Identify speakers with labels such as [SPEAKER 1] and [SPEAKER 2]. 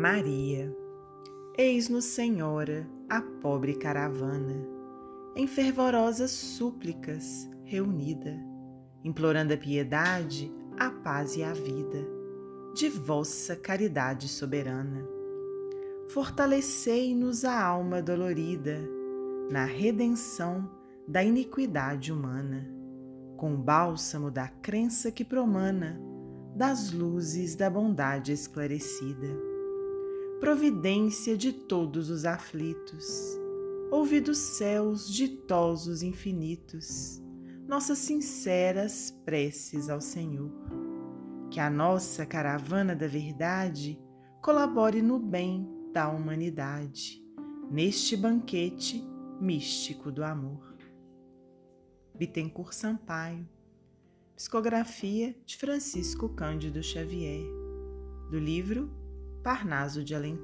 [SPEAKER 1] Maria, eis-nos, Senhora, a pobre caravana, em fervorosas súplicas reunida, implorando a piedade, a paz e a vida, de vossa caridade soberana. Fortalecei-nos a alma dolorida, na redenção da iniquidade humana, com o bálsamo da crença que promana, das luzes da bondade esclarecida providência de todos os aflitos. Ouvi dos céus ditosos infinitos nossas sinceras preces ao Senhor. Que a nossa caravana da verdade colabore no bem da humanidade, neste banquete místico do amor. Bittencourt Sampaio, psicografia de Francisco Cândido Xavier, do livro Parnaso de Além.